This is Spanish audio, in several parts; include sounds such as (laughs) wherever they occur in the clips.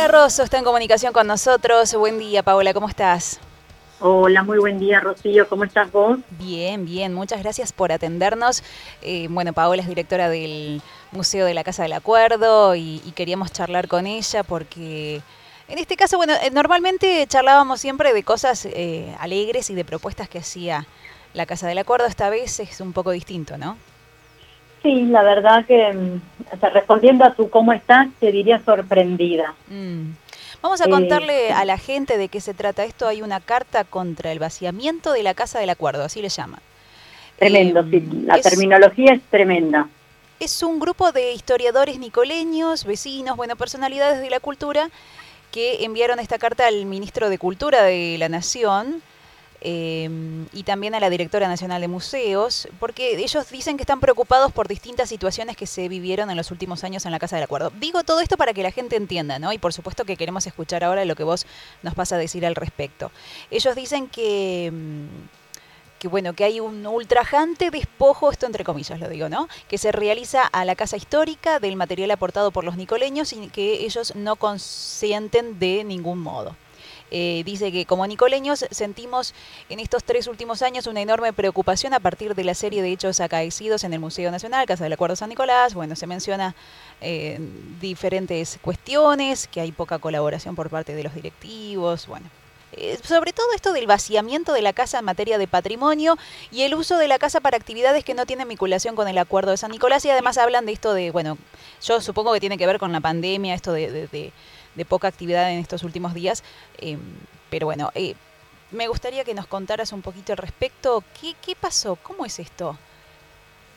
Paola Rosso está en comunicación con nosotros. Buen día, Paola, ¿cómo estás? Hola, muy buen día, Rocío. ¿Cómo estás vos? Bien, bien. Muchas gracias por atendernos. Eh, bueno, Paola es directora del Museo de la Casa del Acuerdo y, queríamos charlar con ella porque en este caso, bueno, eh, normalmente charlábamos siempre de cosas eh, alegres y de propuestas que hacía la Casa del Acuerdo. Esta vez es un poco distinto, ¿no? Sí, la verdad que, mm, respondiendo a tu cómo estás, te diría sorprendida. Mm. Vamos a eh, contarle a la gente de qué se trata esto. Hay una carta contra el vaciamiento de la Casa del Acuerdo, así le llaman. Tremendo, sí, em, la terminología es tremenda. Es un grupo de historiadores nicoleños, vecinos, bueno, personalidades de la cultura, que enviaron esta carta al ministro de Cultura de la Nación, Em, y también a la directora nacional de museos, porque ellos dicen que están preocupados por distintas situaciones que se vivieron en los últimos años en la Casa del Acuerdo. Digo todo esto para que la gente entienda, ¿no? Y por supuesto que queremos escuchar ahora lo que vos nos vas a decir al respecto. Ellos dicen que em, que bueno, que hay un ultrajante despojo, esto entre comillas lo digo, ¿no? Que se realiza a la casa histórica del material aportado por los nicoleños y que ellos no consienten de ningún modo. Eh, dice que como nicoleños sentimos en estos tres últimos años una enorme preocupación a partir de la serie de hechos acaecidos en el Museo Nacional, Casa del Acuerdo San Nicolás. Bueno, se menciona eh, diferentes cuestiones, que hay poca colaboración por parte de los directivos, bueno. Eh, sobre todo esto del vaciamiento de la casa en materia de patrimonio y el uso de la casa para actividades que no tienen vinculación con el acuerdo de San Nicolás y además hablan de esto de, bueno, yo supongo que tiene que ver con la pandemia, esto de de poca actividad en estos últimos días. Eh, pero bueno, eh, me gustaría que nos contaras un poquito al respecto. ¿Qué, qué pasó? ¿Cómo es esto?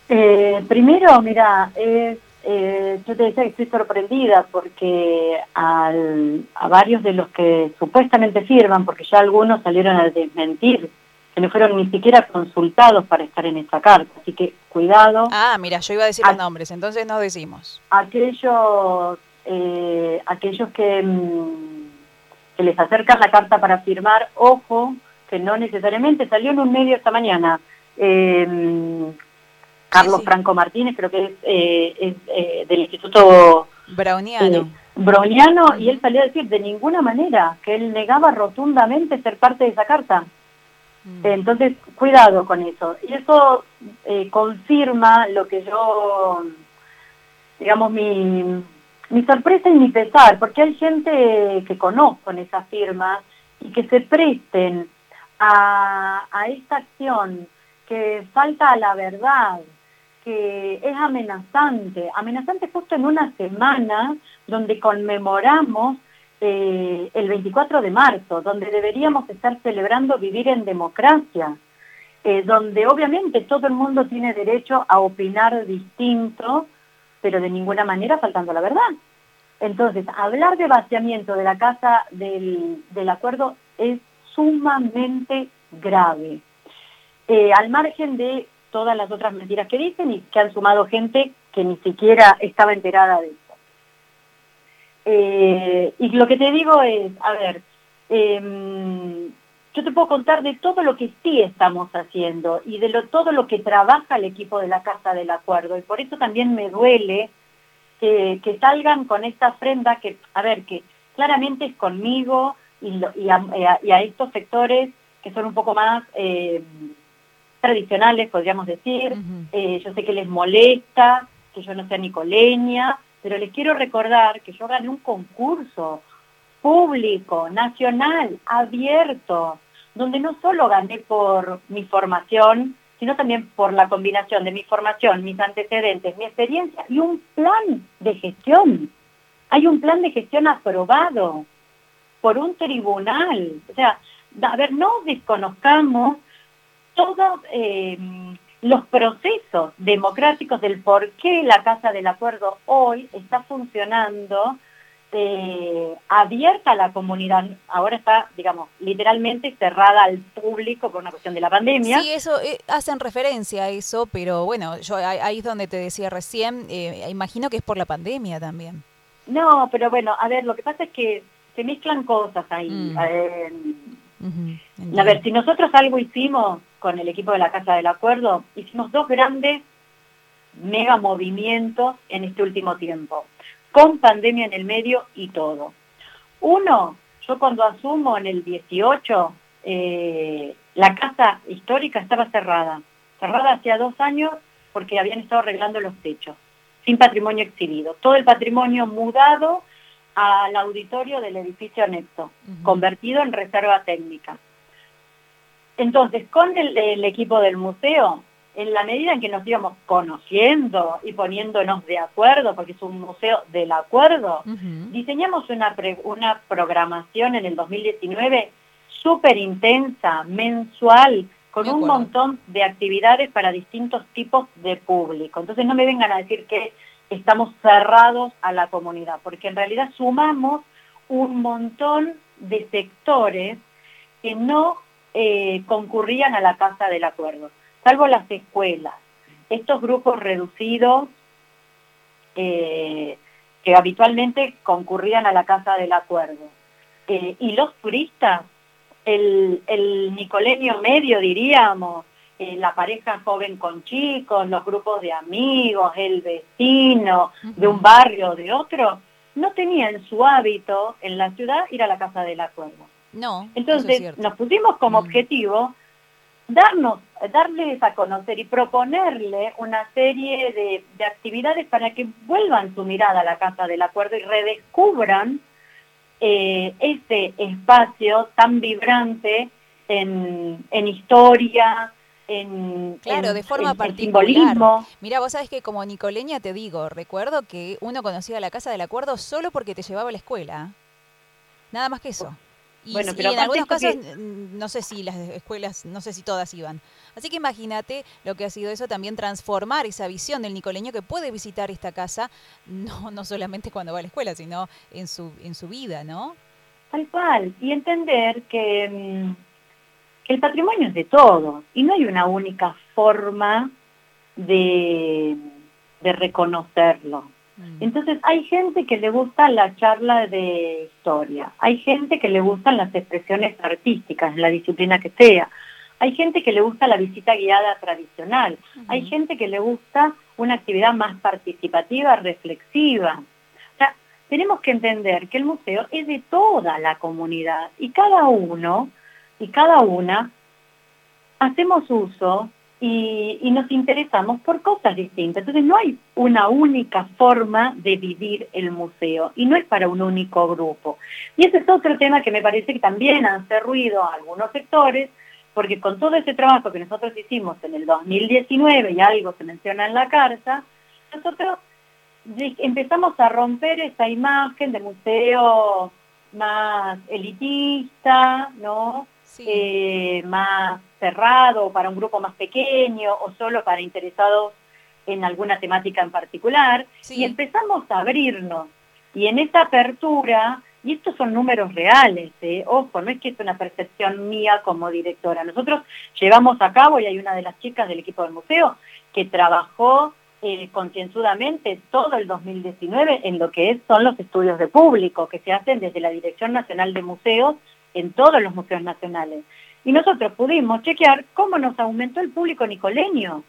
Eh, primero, mira, yo te decía que estoy sorprendida porque al, a varios de los que supuestamente firman, porque ya algunos salieron a desmentir que no fueron ni siquiera consultados para estar en esta carta. Así que cuidado. Ah, mira, yo iba a decir los nombres, entonces no decimos. Aquellos eh, aquellos que, mm, que les acercan la carta para firmar, ojo, que no necesariamente salió en un medio esta mañana. Eh, Carlos Franco Martínez, creo que es, eh, es del Instituto Browniano. Browniano, y él salió a decir de ninguna manera que él negaba rotundamente ser parte de esa carta. Mm. Entonces, cuidado con eso. Y eso confirma lo que yo, digamos, mi, mi sorpresa y mi pesar, porque hay gente que conozco en esas firmas y que se presten a, esta acción, que falta a la verdad, que es amenazante, amenazante justo en una semana donde conmemoramos eh, el 24 de marzo, donde deberíamos estar celebrando vivir en democracia, eh, donde obviamente todo el mundo tiene derecho a opinar distinto pero de ninguna manera faltando la verdad. Entonces, hablar de vaciamiento de la casa del, acuerdo es sumamente grave. Eh, al margen de todas las otras mentiras que dicen y que han sumado gente que ni siquiera estaba enterada de eso. Eh, y lo que te digo es, a ver, em, yo te puedo contar de todo lo que sí estamos haciendo y de lo, todo lo que trabaja el equipo de la Casa del Acuerdo. Y por eso también me duele que, salgan con esta ofrenda que, a ver, que claramente es conmigo y, a, estos sectores que son un poco más eh, tradicionales, podríamos decir. Eh, yo sé que les molesta que yo no sea nicoleña, pero les quiero recordar que yo gané un concurso público, nacional, abierto, donde no solo gané por mi formación, sino también por la combinación de mi formación, mis antecedentes, mi experiencia y un plan de gestión. Hay un plan de gestión aprobado por un tribunal. O sea, a ver, no desconozcamos todos eh, los procesos democráticos del por qué la Casa del Acuerdo hoy está funcionando eh, abierta a la comunidad. Ahora está, digamos, literalmente cerrada al público por una cuestión de la pandemia. Sí, eso eh, hacen referencia a eso, pero bueno, yo ahí es donde te decía recién, eh, imagino que es por la pandemia también. No, pero bueno, a ver, lo que pasa es que se mezclan cosas ahí. Mm. a ver, si nosotros algo hicimos con el equipo de la Casa del Acuerdo, hicimos dos grandes mega movimientos en este último tiempo con pandemia en el medio y todo. Uno, yo cuando asumo en el 18, eh, la casa histórica estaba cerrada, cerrada hacía dos años porque habían estado arreglando los techos, sin patrimonio exhibido. Todo el patrimonio mudado al auditorio del edificio anexo, convertido en reserva técnica. Entonces, con el, equipo del museo, en la medida en que nos íbamos conociendo y poniéndonos de acuerdo, porque es un museo del acuerdo, diseñamos una, una programación en el 2019 súper intensa, mensual, con un montón de actividades para distintos tipos de público. Entonces no me vengan a decir que estamos cerrados a la comunidad, porque en realidad sumamos un montón de sectores que no eh, concurrían a la Casa del Acuerdo, salvo las escuelas. Estos grupos reducidos eh, que habitualmente concurrían a la Casa del Acuerdo. Eh, y los turistas, el, el nicolenio medio, diríamos, la pareja joven con chicos, los grupos de amigos, el vecino de un barrio o de otro, no tenían su hábito en la ciudad ir a la Casa del Acuerdo. No. Entonces nos pusimos como mm. objetivo darnos, darles a conocer y proponerle una serie de, actividades para que vuelvan su mirada a la Casa del Acuerdo y redescubran eh, ese espacio tan vibrante en, en historia, en, claro, de forma particular. Simbolismo. Mira, vos sabes que como nicoleña te digo, recuerdo que uno conocía la Casa del Acuerdo solo porque te llevaba a la escuela. Nada más que eso. Y, bueno, pero en algunos casos, no sé si las escuelas, no sé si todas iban. Así que imagínate lo que ha sido eso también transformar esa visión del nicoleño que puede visitar esta casa, (laughs) no, no solamente cuando va a la escuela, sino en su, en su vida, ¿no? Tal cual. Y entender que, mm, que el patrimonio es de todos y no hay una única forma de, de reconocerlo. Entonces hay gente que le gusta la charla de historia, hay gente que le gustan las expresiones artísticas, la disciplina que sea, hay gente que le gusta la visita guiada tradicional, hay gente que le gusta una actividad más participativa, reflexiva. O sea, tenemos que entender que el museo es de toda la comunidad y cada uno y cada una hacemos uso y, nos interesamos por cosas distintas. Entonces no hay una única forma de vivir el museo y no es para un único grupo. Y ese es otro tema que me parece que también hace ruido a algunos sectores, porque con todo ese trabajo que nosotros hicimos en el 2019 y algo se menciona en la carta, nosotros empezamos a romper esa imagen de museo más elitista, ¿no? Eh, más cerrado para un grupo más pequeño o solo para interesados en alguna temática en particular y empezamos a abrirnos y en esa apertura y estos son números reales, ¿eh? ojo, no es que es una percepción mía como directora. Nosotros llevamos a cabo, y hay una de las chicas del equipo del museo, que trabajó eh, concienzudamente todo el 2019 en lo que son los estudios de público que se hacen desde la Dirección Nacional de Museos en todos los museos nacionales. Y nosotros pudimos chequear cómo nos aumentó el público nicoleño.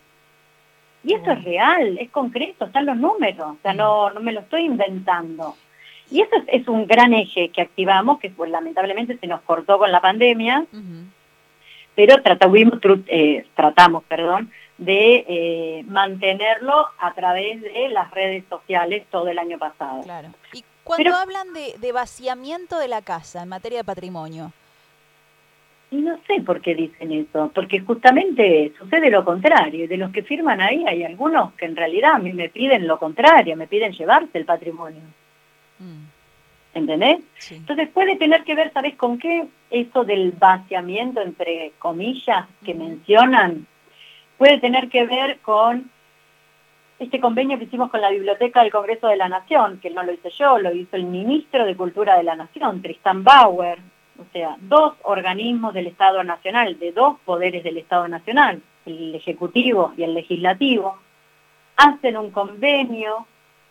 Y eso es real, es concreto, están los números, o sea, no, no me lo estoy inventando. Y eso es, un gran eje que activamos, que pues, lamentablemente se nos cortó con la pandemia, pero tratamos, eh, tratamos perdón, de eh, mantenerlo a través de las redes sociales todo el año pasado. Claro. Y cuando hablan de, de vaciamiento de la casa en materia de patrimonio, y no sé por qué dicen eso, porque justamente sucede lo contrario. De los que firman ahí hay algunos que en realidad a mí me piden lo contrario, me piden llevarse el patrimonio. Mm. ¿Entendés? Entonces puede tener que ver, ¿sabes con qué? Eso del vaciamiento, entre comillas, que mencionan, puede tener que ver con este convenio que hicimos con la Biblioteca del Congreso de la Nación, que no lo hice yo, lo hizo el ministro de Cultura de la Nación, Tristan Bauer, o sea, dos organismos del Estado Nacional, de dos poderes del Estado Nacional, el Ejecutivo y el Legislativo, hacen un convenio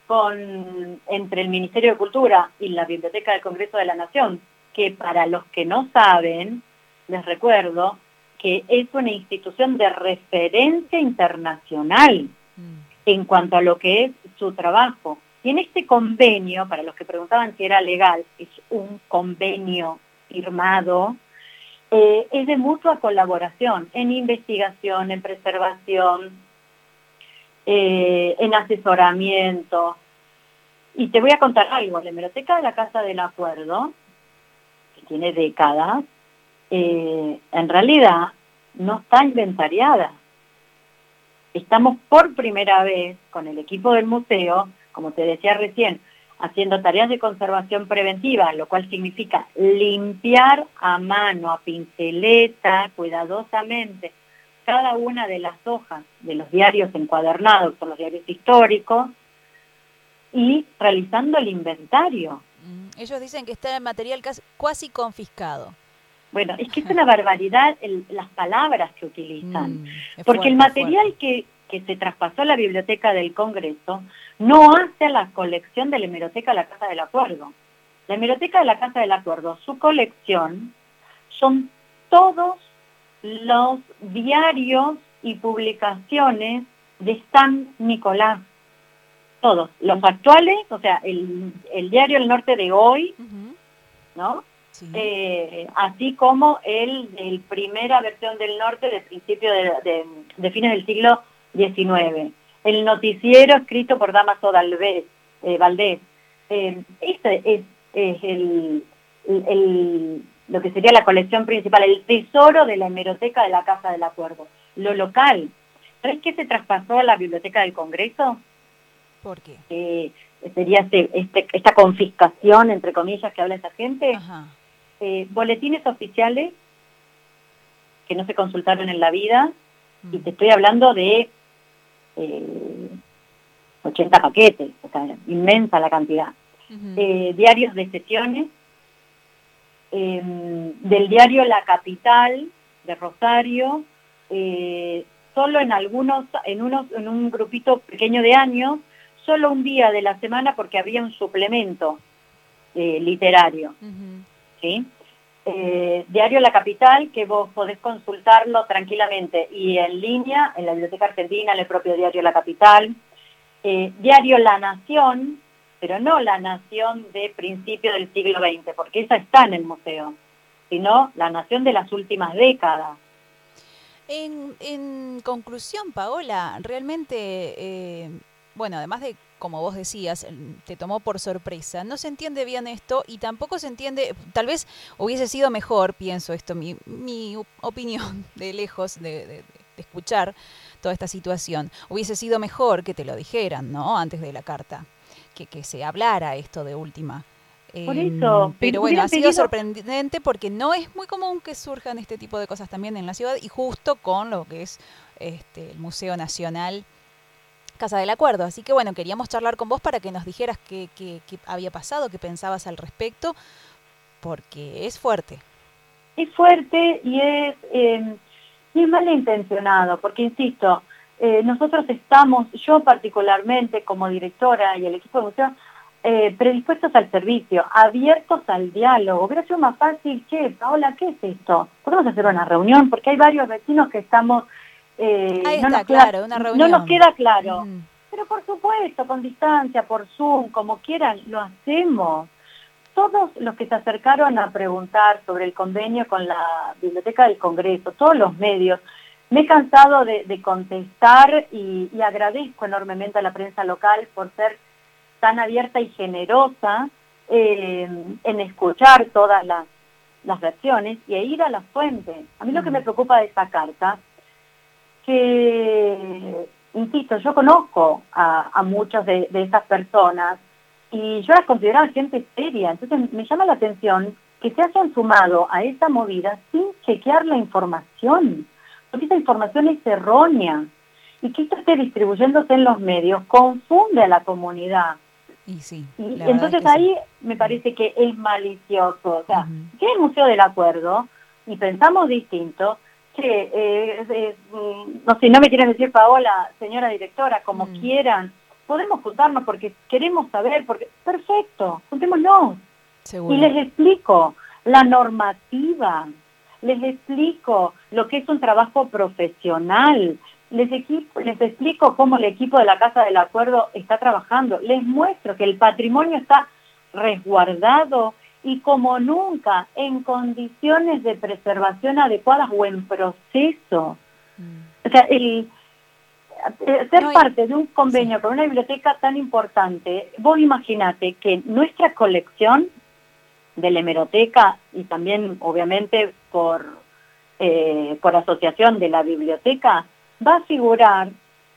con, entre el Ministerio de Cultura y la Biblioteca del Congreso de la Nación, que para los que no saben, les recuerdo que es una institución de referencia internacional mm. En cuanto a lo que es su trabajo. Y en este convenio, para los que preguntaban si era legal, es un convenio firmado, eh, es de mutua colaboración en investigación, en preservación, eh, en asesoramiento. Y te voy a contar algo, la hemeroteca de la Casa del Acuerdo, que tiene décadas, eh, en realidad no está inventariada. Estamos por primera vez con el equipo del museo, como te decía recién, haciendo tareas de conservación preventiva, lo cual significa limpiar a mano, a pinceleta, cuidadosamente, cada una de las hojas de los diarios encuadernados, son los diarios históricos, y realizando el inventario. Mm, ellos dicen que está el material casi confiscado. Bueno, es que es una barbaridad las palabras que utilizan, mm, porque el material que, que se traspasó a la biblioteca del Congreso no hace a la colección de la hemeroteca de la Casa del Acuerdo. La hemeroteca de la Casa del Acuerdo, su colección son todos los diarios y publicaciones de San Nicolás. Todos. Los actuales, o sea, el, diario El Norte de hoy, ¿no? Eh, así como el de primera versión del norte de principio de, fines del siglo XIX. El noticiero escrito por Damaso Dalvez, eh, Valdés. Eh, este es, el, lo que sería la colección principal, el tesoro de la hemeroteca de la Casa del Acuerdo. Lo local. ¿Sabes qué se traspasó a la Biblioteca del Congreso? ¿Por qué? sería este, este, esta confiscación, entre comillas, que habla esa gente. Ajá eh, boletines oficiales que no se consultaron en la vida, y te estoy hablando de 80 eh, paquetes, o sea, inmensa la cantidad. Eh, diarios de sesiones, em, del diario La Capital de Rosario, solo en algunos, en unos, en un grupito pequeño de años, solo un día de la semana porque había un suplemento literario. Eh, Diario La Capital, que vos podés consultarlo tranquilamente y en línea, en la Biblioteca Argentina, en el propio Diario La Capital. Eh, diario La Nación, pero no La Nación de principio del siglo XX, porque esa está en el museo, sino La Nación de las últimas décadas. En, en conclusión, Paola, realmente, eh, bueno, además de como vos decías, te tomó por sorpresa. No se entiende bien esto y tampoco se entiende, tal vez hubiese sido mejor, pienso esto, mi, mi opinión (laughs) de lejos de, escuchar toda esta situación, hubiese sido mejor que te lo dijeran, ¿no? Antes de la carta, que, que se hablara esto de última. Por eso. Em, pero bueno, ha sido sorprendente porque no es muy común que surjan este tipo de cosas también en la ciudad y justo con lo que es este, el Museo Nacional Casa del Acuerdo. Así que bueno, queríamos charlar con vos para que nos dijeras qué, qué, había pasado, qué pensabas al respecto, porque es fuerte. Es fuerte y es, eh, y es malintencionado, porque insisto, eh, nosotros estamos, yo particularmente como directora y el equipo de museo, eh, predispuestos al servicio, abiertos al diálogo. Hubiera sido más fácil, che, hola, ¿qué es esto? Podemos hacer una reunión, porque hay varios vecinos que estamos eh, no nos claro, queda, una reunión. No nos queda claro. Pero por supuesto, con distancia, por Zoom, como quieran, lo hacemos. Todos los que se acercaron a preguntar sobre el convenio con la Biblioteca del Congreso, todos los medios, me he cansado de, contestar y, agradezco enormemente a la prensa local por ser tan abierta y generosa eh, en escuchar todas las, versiones y e ir a la fuente. A mí lo que me preocupa de esta carta que, insisto, yo conozco a, muchas de, esas personas y yo las considero gente seria, entonces me llama la atención que se hayan sumado a esa movida sin chequear la información, porque esa información es errónea y que esto esté distribuyéndose en los medios confunde a la comunidad. Y sí. Y, entonces ahí me parece que es malicioso. O sea, si el Museo del Acuerdo y pensamos distinto, che, eh, mm, no sé, no me quieres decir Paola, señora directora, como mm. quieran, podemos juntarnos porque queremos saber, porque perfecto, juntémonos. Y les explico la normativa, les explico lo que es un trabajo profesional, les, les explico cómo el equipo de la Casa del Acuerdo está trabajando, les muestro que el patrimonio está resguardado y como nunca en condiciones de preservación adecuadas o en proceso. Mm. O sea, el, ser parte de un convenio con una biblioteca tan importante, vos imaginate que nuestra colección de la hemeroteca y también obviamente por, eh, por asociación de la biblioteca va a figurar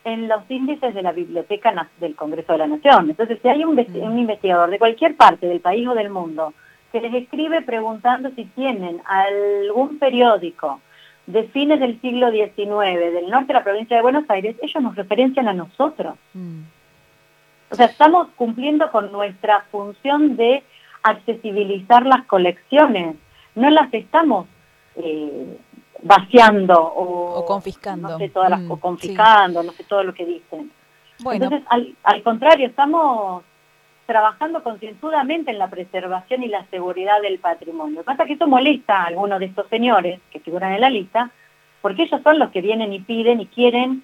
en los índices de la Biblioteca del Congreso de la Nación. Entonces, si hay un, mm. un investigador de cualquier parte del país o del mundo que les escribe preguntando si tienen algún periódico de fines del siglo XIX, del norte de la provincia de Buenos Aires, ellos nos referencian a nosotros. Mm. O sea, estamos cumpliendo con nuestra función de accesibilizar las colecciones, no las estamos eh, vaciando o, confiscando, no sé, todas las, mm, o confiscando, no sé todo lo que dicen. Entonces, al, al contrario, estamos trabajando concienzudamente en la preservación y la seguridad del patrimonio. Lo que pasa es que eso molesta a algunos de estos señores que figuran en la lista, porque ellos son los que vienen y piden y quieren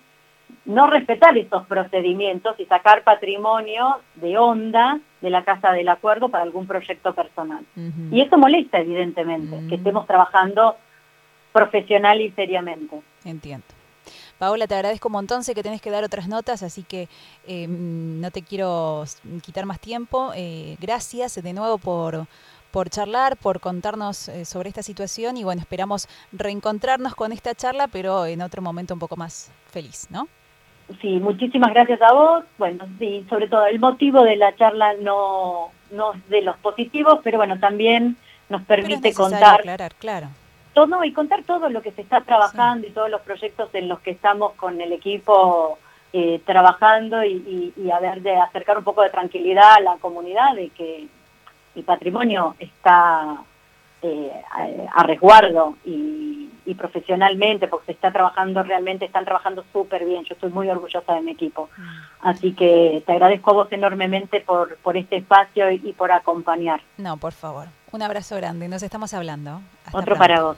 no respetar esos procedimientos y sacar patrimonio de onda de la Casa del Acuerdo para algún proyecto personal. Y eso molesta, evidentemente, que estemos trabajando profesional y seriamente. Entiendo. Paola, te agradezco un montón, sé que tenés que dar otras notas, así que eh, no te quiero quitar más tiempo. Eh, gracias de nuevo por, por charlar, por contarnos eh, sobre esta situación y bueno, esperamos reencontrarnos con esta charla, pero en otro momento un poco más feliz, ¿no? Sí, muchísimas gracias a vos. Bueno, sí, sobre todo el motivo de la charla no, no es de los positivos, pero bueno, también nos permite contar. Aclarar, claro todo y contar todo lo que se está trabajando y todos los proyectos en los que estamos con el equipo eh, trabajando y, a ver de acercar un poco de tranquilidad a la comunidad de que el patrimonio está eh, a, resguardo y, profesionalmente porque se está trabajando realmente, están trabajando súper bien, yo estoy muy orgullosa de mi equipo. Mm. Así que te agradezco a vos enormemente por, por este espacio y, por acompañar. No, por favor. Un abrazo grande, nos estamos hablando. Otro para vos.